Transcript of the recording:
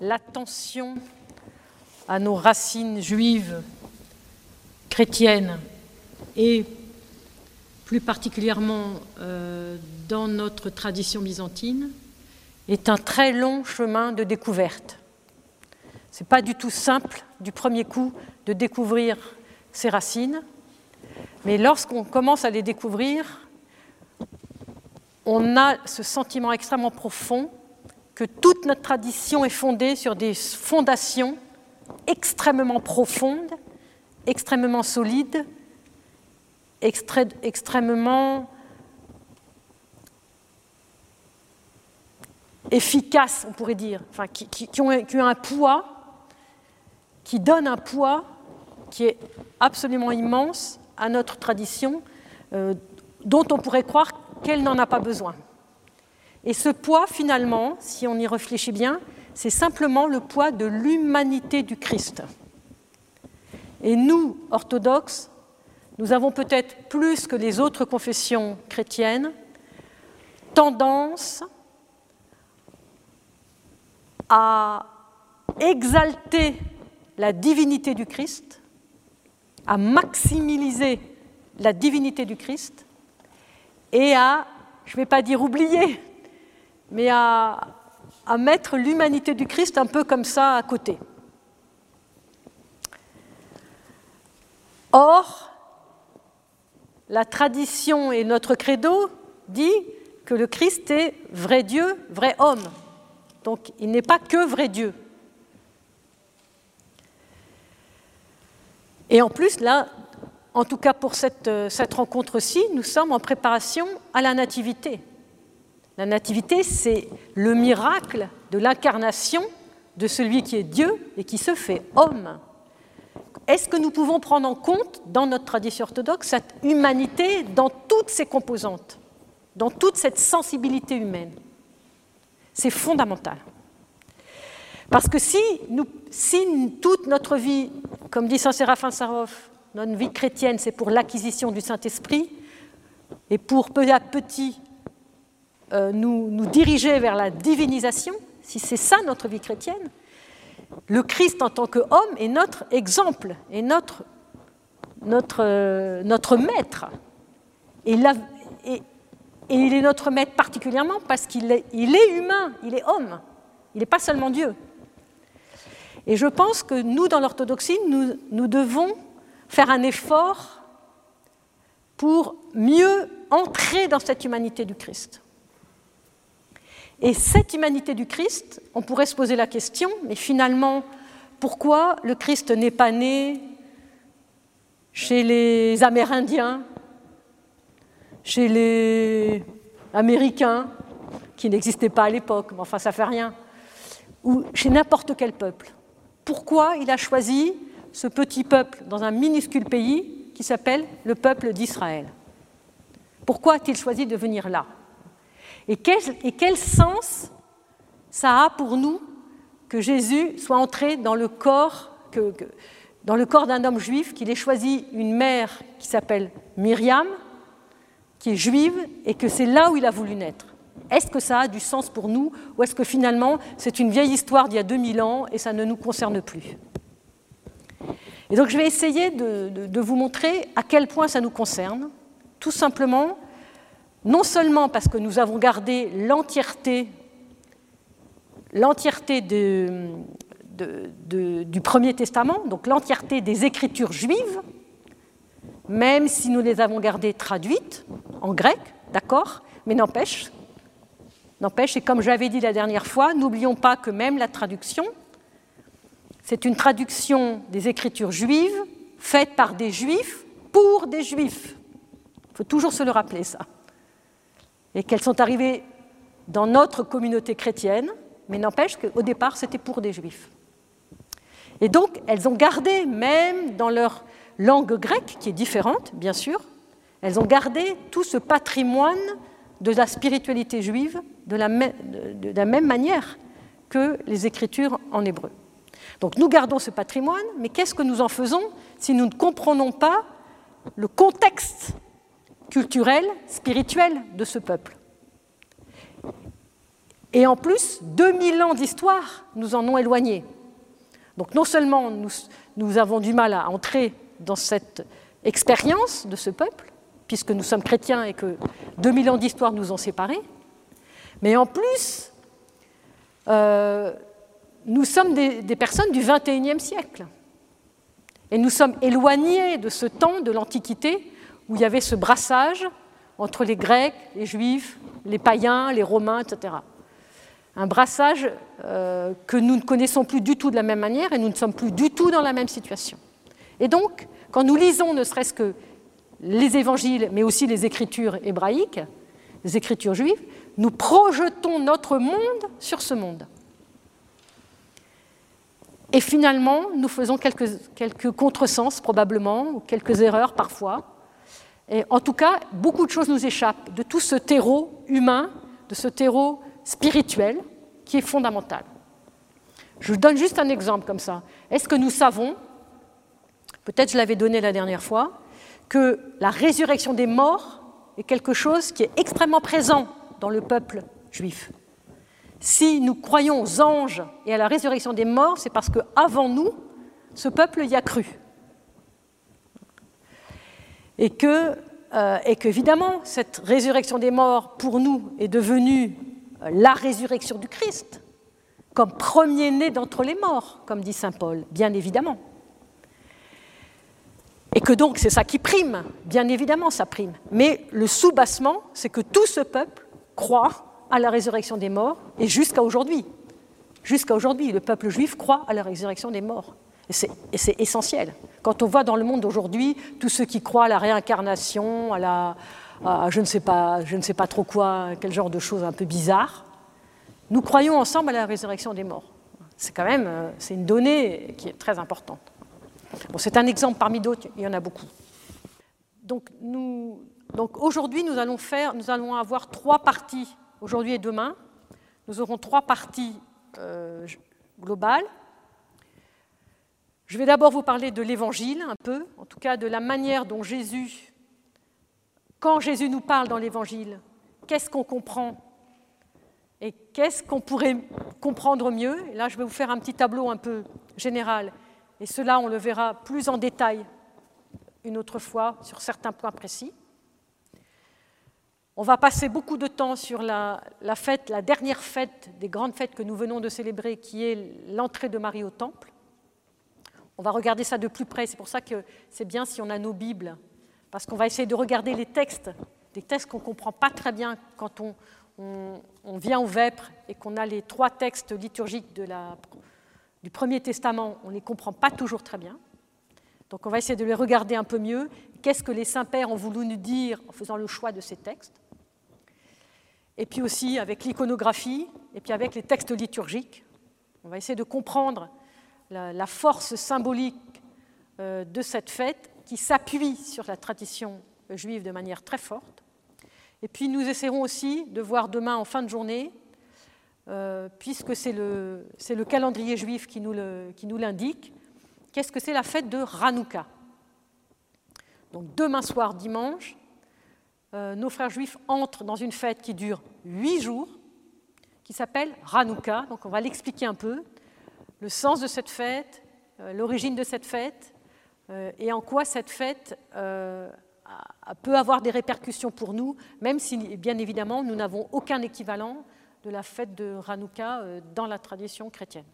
l'attention à nos racines juives, chrétiennes, et plus particulièrement euh, dans notre tradition byzantine, est un très long chemin de découverte. Ce n'est pas du tout simple du premier coup de découvrir ces racines, mais lorsqu'on commence à les découvrir, on a ce sentiment extrêmement profond que toute notre tradition est fondée sur des fondations extrêmement profondes, extrêmement solides, extrêmement efficaces, on pourrait dire, enfin, qui, ont, un poids, qui donnent un poids qui est absolument immense à notre tradition, euh, dont on pourrait croire qu'elle n'en a pas besoin. Et ce poids, finalement, si on y réfléchit bien, c'est simplement le poids de l'humanité du Christ. Et nous, orthodoxes, nous avons peut-être plus que les autres confessions chrétiennes tendance à exalter la divinité du Christ, à maximiser la divinité du Christ et à, je ne vais pas dire oublier, mais à, mettre l'humanité du Christ un peu comme ça à côté. Or, la tradition et notre credo dit que le Christ est vrai Dieu, vrai homme. Donc il n'est pas que vrai Dieu. Et en plus, là, en tout cas pour cette, cette rencontre-ci, nous sommes en préparation à la nativité. La nativité, c'est le miracle de l'incarnation de celui qui est Dieu et qui se fait homme. Est-ce que nous pouvons prendre en compte dans notre tradition orthodoxe cette humanité dans toutes ses composantes, dans toute cette sensibilité humaine? C'est fondamental. Parce que si, nous, toute notre vie, comme dit Saint Séraphin Sarov, notre vie chrétienne, c'est pour l'acquisition du Saint-Esprit et pour peu à petit nous, nous diriger vers la divinisation, si c'est ça notre vie chrétienne, le Christ en tant qu'homme est notre exemple, est notre, notre, euh, notre maître. Et, et, il est notre maître particulièrement parce qu'il est, il est humain, il est homme, il n'est pas seulement Dieu. Et je pense que nous, dans l'orthodoxie, nous, nous devons faire un effort pour mieux entrer dans cette humanité du Christ. Et cette humanité du Christ, on pourrait se poser la question, mais finalement, pourquoi le Christ n'est pas né chez les Amérindiens, chez les Américains, qui n'existaient pas à l'époque, mais enfin ça fait rien, ou chez n'importe quel peuple? Pourquoi il a choisi ce petit peuple dans un minuscule pays qui s'appelle le peuple d'Israël? Pourquoi a-t-il choisi de venir là? Et quel, sens ça a pour nous que Jésus soit entré dans le corps, d'un homme juif, qu'il ait choisi une mère qui s'appelle Myriam, qui est juive, et que c'est là où il a voulu naître. Est-ce que ça a du sens pour nous, ou est-ce que finalement c'est une vieille histoire d'il y a 2000 ans et ça ne nous concerne plus? Et donc je vais essayer de vous montrer à quel point ça nous concerne, tout simplement non seulement parce que nous avons gardé l'entièreté du Premier Testament, donc l'entièreté des Écritures juives, même si nous les avons gardées traduites en grec, d'accord, mais n'empêche, n'empêche, et comme j'avais dit la dernière fois, n'oublions pas que même la traduction, c'est une traduction des Écritures juives faite par des Juifs pour des Juifs. Il faut toujours se le rappeler, ça et qu'elles sont arrivées dans notre communauté chrétienne, mais n'empêche qu'au départ, c'était pour des juifs. Et donc, elles ont gardé, même dans leur langue grecque, qui est différente, bien sûr, elles ont gardé tout ce patrimoine de la spiritualité juive de la, même manière que les écritures en hébreu. Donc nous gardons ce patrimoine, mais qu'est-ce que nous en faisons si nous ne comprenons pas le contexte culturel, spirituel de ce peuple. Et en plus, 2000 ans d'histoire nous en ont éloignés. Donc non seulement nous, avons du mal à entrer dans cette expérience de ce peuple, puisque nous sommes chrétiens et que 2000 ans d'histoire nous ont séparés, mais en plus, euh, nous sommes des personnes du XXIe siècle. Et nous sommes éloignés de ce temps de l'Antiquité où il y avait ce brassage entre les Grecs, les Juifs, les païens, les Romains, etc. Un brassage euh, que nous ne connaissons plus du tout de la même manière et nous ne sommes plus du tout dans la même situation. Et donc, quand nous lisons ne serait-ce que les évangiles, mais aussi les écritures hébraïques, les écritures juives, nous projetons notre monde sur ce monde. Et finalement, nous faisons quelques, quelques contresens probablement, ou quelques erreurs parfois. Et en tout cas, beaucoup de choses nous échappent de tout ce terreau humain, de ce terreau spirituel qui est fondamental. Je vous donne juste un exemple comme ça. Est-ce que nous savons, peut-être je l'avais donné la dernière fois, que la résurrection des morts est quelque chose qui est extrêmement présent dans le peuple juif? Si nous croyons aux anges et à la résurrection des morts, c'est parce qu'avant nous, ce peuple y a cru. Et que, euh, qu'évidemment, cette résurrection des morts, pour nous, est devenue euh, la résurrection du Christ, comme premier-né d'entre les morts, comme dit Saint Paul, bien évidemment. Et que donc c'est ça qui prime, bien évidemment ça prime. Mais le sous-bassement, c'est que tout ce peuple croit à la résurrection des morts et jusqu'à aujourd'hui. Jusqu'à aujourd'hui, le peuple juif croit à la résurrection des morts. C'est essentiel. Quand on voit dans le monde aujourd'hui tous ceux qui croient à la réincarnation, à la, je, ne sais pas, je ne sais pas trop quoi, quel genre de choses un peu bizarres, nous croyons ensemble à la résurrection des morts. C'est quand même euh, c'est une donnée qui est très importante. Bon, c'est un exemple parmi d'autres, il y en a beaucoup. Donc, aujourd'hui, nous allons nous allons avoir trois parties aujourd'hui et demain. Nous aurons trois parties euh, globales. Je vais d'abord vous parler de l'Évangile un peu, en tout cas de la manière dont Jésus, quand Jésus nous parle dans l'Évangile, qu'est-ce qu'on comprend et qu'est-ce qu'on pourrait comprendre mieux. Et là, je vais vous faire un petit tableau un peu général, et cela, on le verra plus en détail une autre fois sur certains points précis. On va passer beaucoup de temps sur la, fête, la dernière fête des grandes fêtes que nous venons de célébrer, qui est l'entrée de Marie au Temple. On va regarder ça de plus près. C'est pour ça que c'est bien si on a nos Bibles, parce qu'on va essayer de regarder les textes, des textes qu'on ne comprend pas très bien quand on, vient au Vêpres et qu'on a les trois textes liturgiques du Premier Testament. On ne les comprend pas toujours très bien. Donc on va essayer de les regarder un peu mieux. Qu'est-ce que les saints-pères ont voulu nous dire en faisant le choix de ces textes? Et puis aussi avec l'iconographie, et puis avec les textes liturgiques. On va essayer de comprendre la, force symbolique euh, de cette fête qui s'appuie sur la tradition juive de manière très forte. Et puis nous essaierons aussi de voir demain en fin de journée, euh, puisque c'est le, le, calendrier juif qui nous l'indique, qu'est-ce que c'est la fête de Hanouka. Donc demain soir, dimanche, euh, nos frères juifs entrent dans une fête qui dure huit jours, qui s'appelle Hanouka. Donc on va l'expliquer un peu, le sens de cette fête, euh, l'origine de cette fête, euh, et en quoi cette fête peut avoir des répercussions pour nous, même si, bien évidemment, nous n'avons aucun équivalent de la fête de Hanouka dans la tradition chrétienne.